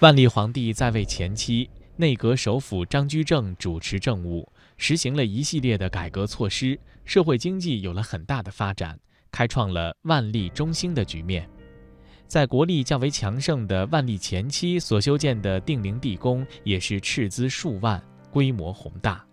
万历皇帝在位前期，内阁首辅张居正主持政务，实行了一系列的改革措施，社会经济有了很大的发展，开创了万历中兴的局面。在国力较为强盛的万历前期所修建的定陵地宫，也是斥资数万，规模宏大，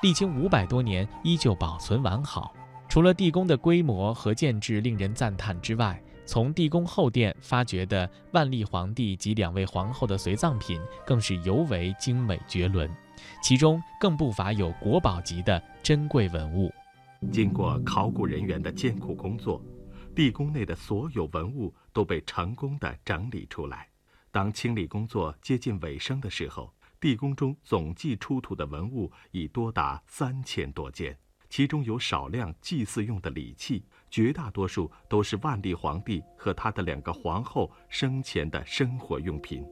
历经五百多年依旧保存完好。除了地宫的规模和建制令人赞叹之外，从地宫后殿发掘的万历皇帝及两位皇后的随葬品，更是尤为精美绝伦，其中更不乏有国宝级的珍贵文物。经过考古人员的艰苦工作，地宫内的所有文物都被成功的整理出来。当清理工作接近尾声的时候，地宫中总计出土的文物已多达三千多件。其中有少量祭祀用的礼器，绝大多数都是万历皇帝和他的两个皇后生前的生活用品。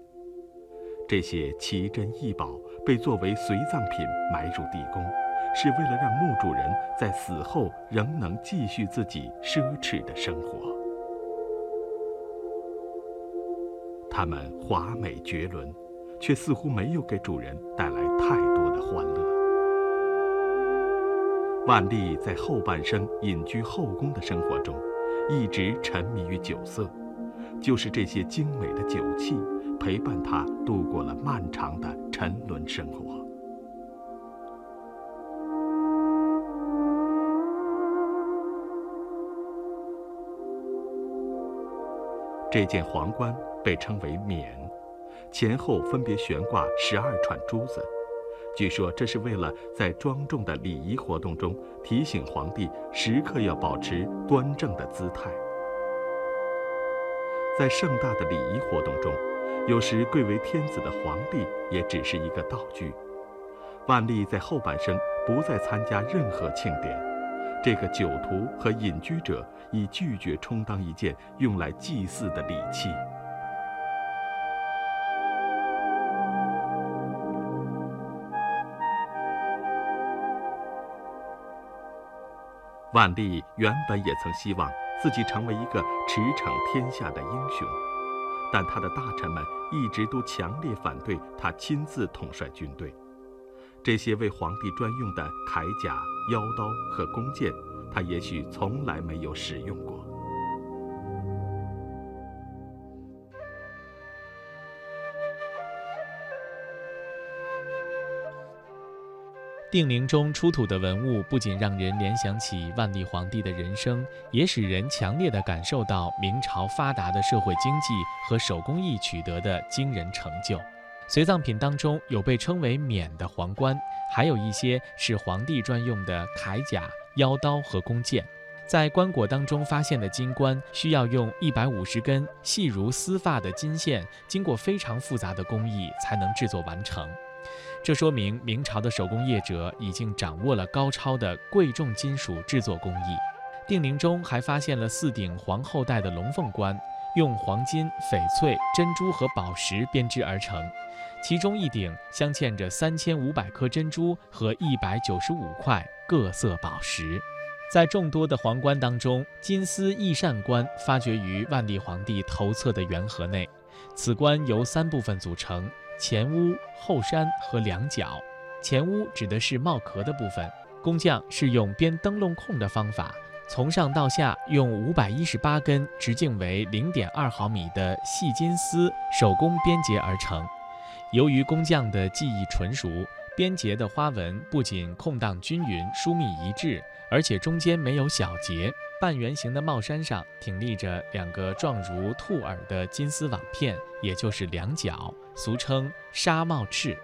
这些奇珍异宝被作为随葬品埋入地宫，是为了让墓主人在死后仍能继续自己奢侈的生活。它们华美绝伦，却似乎没有给主人带来太多的欢乐。万历在后半生隐居后宫的生活中，一直沉迷于酒色，就是这些精美的酒器陪伴他度过了漫长的沉沦生活。这件皇冠被称为“冕”，前后分别悬挂十二串珠子。据说这是为了在庄重的礼仪活动中提醒皇帝时刻要保持端正的姿态。在盛大的礼仪活动中，有时贵为天子的皇帝也只是一个道具。万历在后半生不再参加任何庆典，这个酒徒和隐居者已拒绝充当一件用来祭祀的礼器。万历原本也曾希望自己成为一个驰骋天下的英雄，但他的大臣们一直都强烈反对他亲自统帅军队。这些为皇帝专用的铠甲、腰刀和弓箭，他也许从来没有使用过。定陵中出土的文物不仅让人联想起万历皇帝的人生，也使人强烈地感受到明朝发达的社会经济和手工艺取得的惊人成就。随葬品当中有被称为“冕”的皇冠，还有一些是皇帝专用的铠甲、腰刀和弓箭。在棺椁当中发现的金冠，需要用一百五十根细如丝发的金线，经过非常复杂的工艺才能制作完成。这说明明朝的手工业者已经掌握了高超的贵重金属制作工艺。定陵中还发现了四顶皇后戴的龙凤冠，用黄金、翡翠、珍珠和宝石编织而成，其中一顶镶嵌着三千五百颗珍珠和一百九十五块各色宝石。在众多的皇冠当中，金丝翼扇冠发掘于万历皇帝头侧的圆盒内，此冠由三部分组成。前屋、后山和两角。前屋指的是帽壳的部分。工匠是用编灯笼控的方法，从上到下用五百一十八根直径为零点二毫米的细金丝手工编结而成。由于工匠的技艺纯熟，编结的花纹不仅空荡均匀、疏密一致，而且中间没有小节。半圆形的帽衫上挺立着两个状如兔耳的金丝网片，也就是两角，俗称纱帽翅。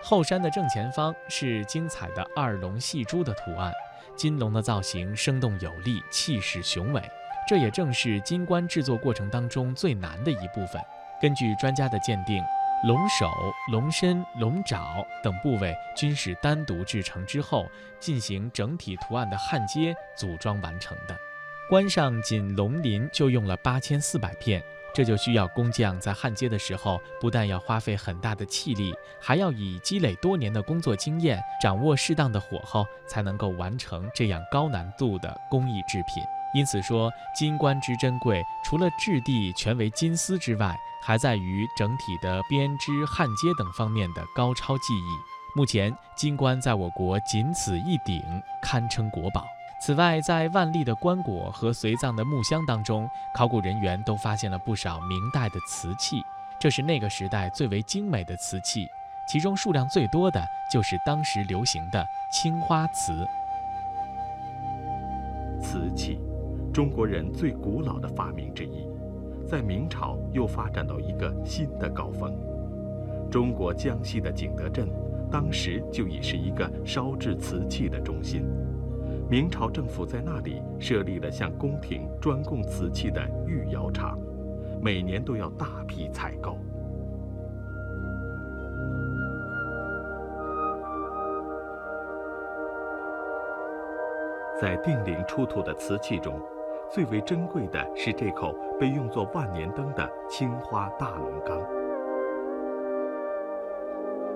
后衫的正前方是精彩的二龙戏珠的图案，金龙的造型生动有力，气势雄伟。这也正是金冠制作过程当中最难的一部分。根据专家的鉴定，龙首、龙身、龙爪等部位均是单独制成之后，进行整体图案的焊接组装完成的。冠上仅龙鳞就用了八千四百片，这就需要工匠在焊接的时候，不但要花费很大的气力，还要以积累多年的工作经验，掌握适当的火候，才能够完成这样高难度的工艺制品。因此说，金冠之珍贵，除了质地全为金丝之外，还在于整体的编织、焊接等方面的高超技艺。目前，金冠在我国仅此一顶，堪称国宝。此外，在万历的棺椁和随葬的木箱当中，考古人员都发现了不少明代的瓷器，这是那个时代最为精美的瓷器，其中数量最多的就是当时流行的青花瓷。瓷器。中国人最古老的发明之一，在明朝又发展到一个新的高峰。中国江西的景德镇，当时就已是一个烧制瓷器的中心。明朝政府在那里设立了向宫廷专供瓷器的御窑厂，每年都要大批采购。在定陵出土的瓷器中，最为珍贵的是这口被用作万年灯的青花大龙缸。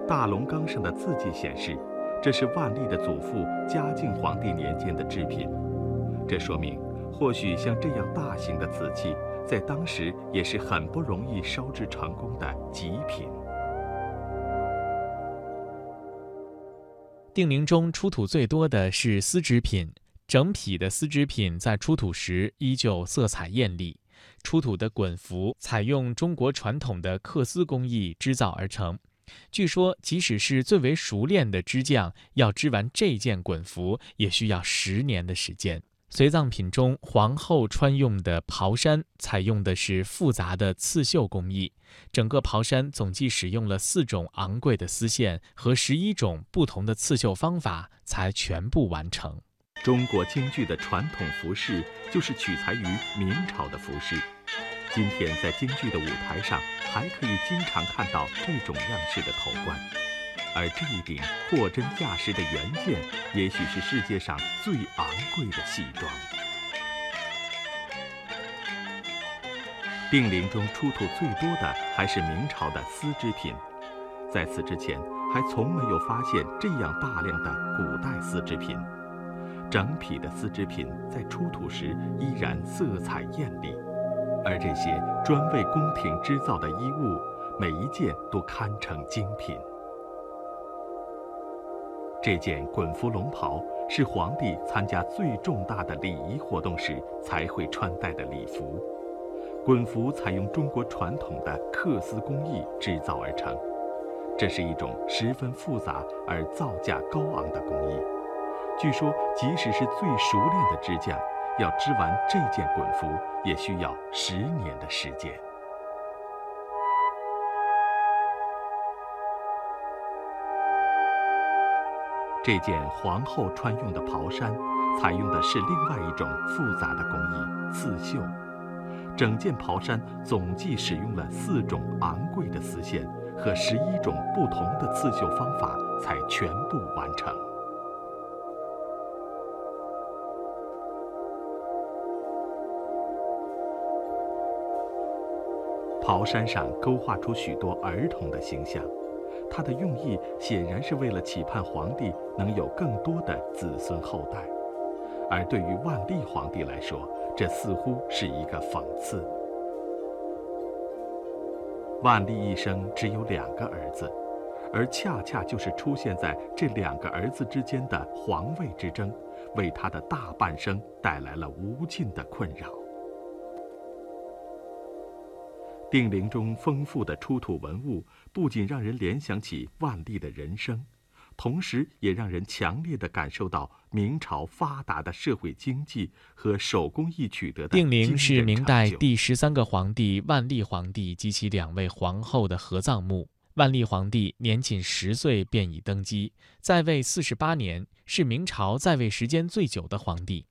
大龙缸上的字迹显示，这是万历的祖父嘉靖皇帝年间的制品。这说明，或许像这样大型的瓷器，在当时也是很不容易烧制成功的极品。定陵中出土最多的是丝织品。整匹的丝织品在出土时依旧色彩艳丽，出土的滚服采用中国传统的缂丝工艺织造而成。据说，即使是最为熟练的织匠，要织完这件滚服，也需要十年的时间。随葬品中，皇后穿用的袍衫采用的是复杂的刺绣工艺，整个袍衫总计使用了四种昂贵的丝线和十一种不同的刺绣方法，才全部完成。中国京剧的传统服饰就是取材于明朝的服饰，今天在京剧的舞台上还可以经常看到这种样式的头冠，而这一顶货真价实的原件，也许是世界上最昂贵的戏装。定陵中出土最多的还是明朝的丝织品，在此之前还从没有发现这样大量的古代丝织品。整匹的丝织品在出土时依然色彩艳丽，而这些专为宫廷织造的衣物，每一件都堪称精品。这件滚服龙袍是皇帝参加最重大的礼仪活动时才会穿戴的礼服。滚服采用中国传统的缂丝工艺制造而成，这是一种十分复杂而造价高昂的工艺。据说，即使是最熟练的织匠，要织完这件滚服，也需要十年的时间。这件皇后穿用的袍衫，采用的是另外一种复杂的工艺——刺绣。整件袍衫总计使用了四种昂贵的丝线和十一种不同的刺绣方法，才全部完成。袍衫上勾画出许多儿童的形象，他的用意显然是为了期盼皇帝能有更多的子孙后代，而对于万历皇帝来说，这似乎是一个讽刺。万历一生只有两个儿子，而恰恰就是出现在这两个儿子之间的皇位之争，为他的大半生带来了无尽的困扰。定陵中丰富的出土文物，不仅让人联想起万历的人生，同时也让人强烈的感受到明朝发达的社会经济和手工艺取得的定陵是明代第十三个皇帝万历皇帝及其两位皇后的合葬墓。万历皇帝年仅十岁便已登基，在位四十八年，是明朝在位时间最久的皇帝。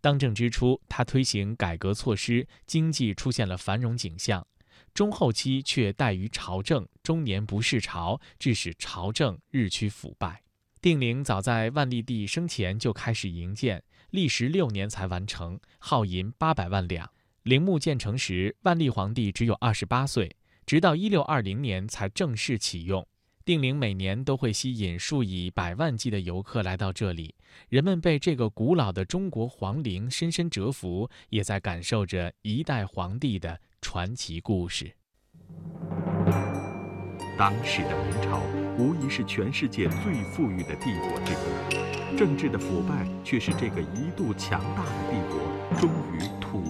当政之初，他推行改革措施，经济出现了繁荣景象。中后期却怠于朝政，终年不事朝，致使朝政日趋腐败。定陵早在万历帝生前就开始营建，历时六年才完成，耗银八百万两。陵墓建成时，万历皇帝只有二十八岁，直到一六二零年才正式启用。定陵每年都会吸引数以百万计的游客来到这里，人们被这个古老的中国皇陵深深折服，也在感受着一代皇帝的传奇故事。当时的明朝无疑是全世界最富裕的帝国之一，政治的腐败却使这个一度强大的帝国终于土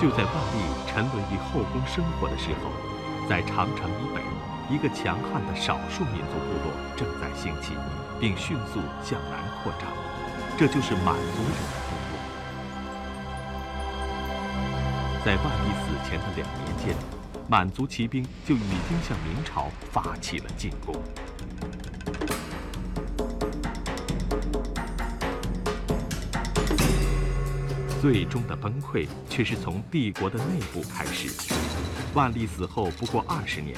就在万历沉沦于后宫生活的时候，在长城以北，一个强悍的少数民族部落正在兴起，并迅速向南扩张，这就是满族人的部落。在万历死前的两年间，满族骑兵就已经向明朝发起了进攻。最终的崩溃却是从帝国的内部开始。万历死后不过二十年，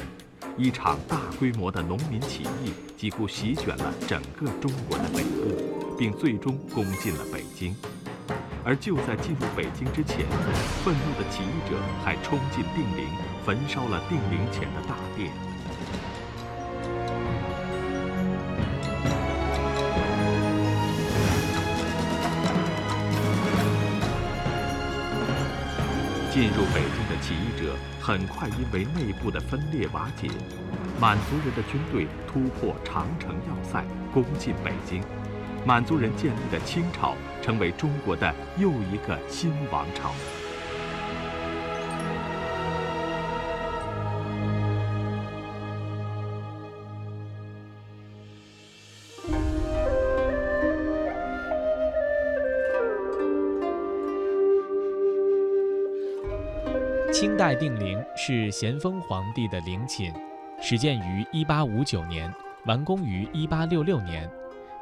一场大规模的农民起义几乎席卷了整个中国的北部，并最终攻进了北京。而就在进入北京之前，愤怒的起义者还冲进定陵，焚烧了定陵前的大殿。进入北京的起义者很快因为内部的分裂瓦解，满族人的军队突破长城要塞，攻进北京。满族人建立的清朝成为中国的又一个新王朝。定陵是咸丰皇帝的陵寝，始建于1859年，完工于1866年，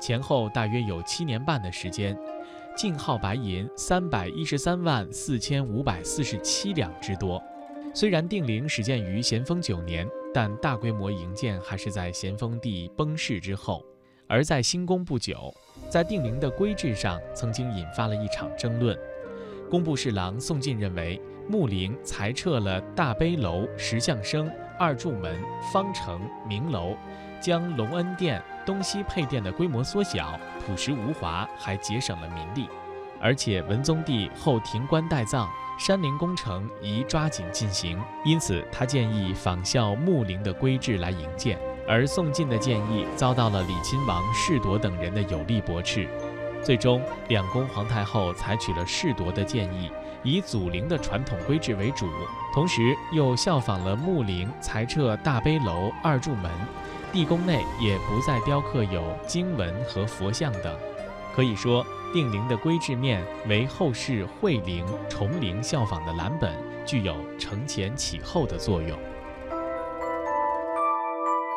前后大约有七年半的时间，净耗白银三百一十三万四千五百四十七两之多。虽然定陵始建于咸丰九年，但大规模营建还是在咸丰帝崩逝之后。而在兴宫不久，在定陵的规制上曾经引发了一场争论。工部侍郎宋进认为，穆陵裁撤了大悲楼、石像生、二柱门、方城、明楼，将隆恩殿东西配殿的规模缩小，朴实无华，还节省了民力。而且文宗帝后停棺待葬，山陵工程宜抓紧进行，因此他建议仿效穆陵的规制来营建。而宋进的建议遭到了李亲王世铎等人的有力驳斥。最终，两宫皇太后采取了世铎的建议，以祖陵的传统规制为主，同时又效仿了穆陵裁撤大悲楼、二柱门，地宫内也不再雕刻有经文和佛像等。可以说，定陵的规制面为后世惠陵、崇陵效仿的蓝本，具有承前启后的作用。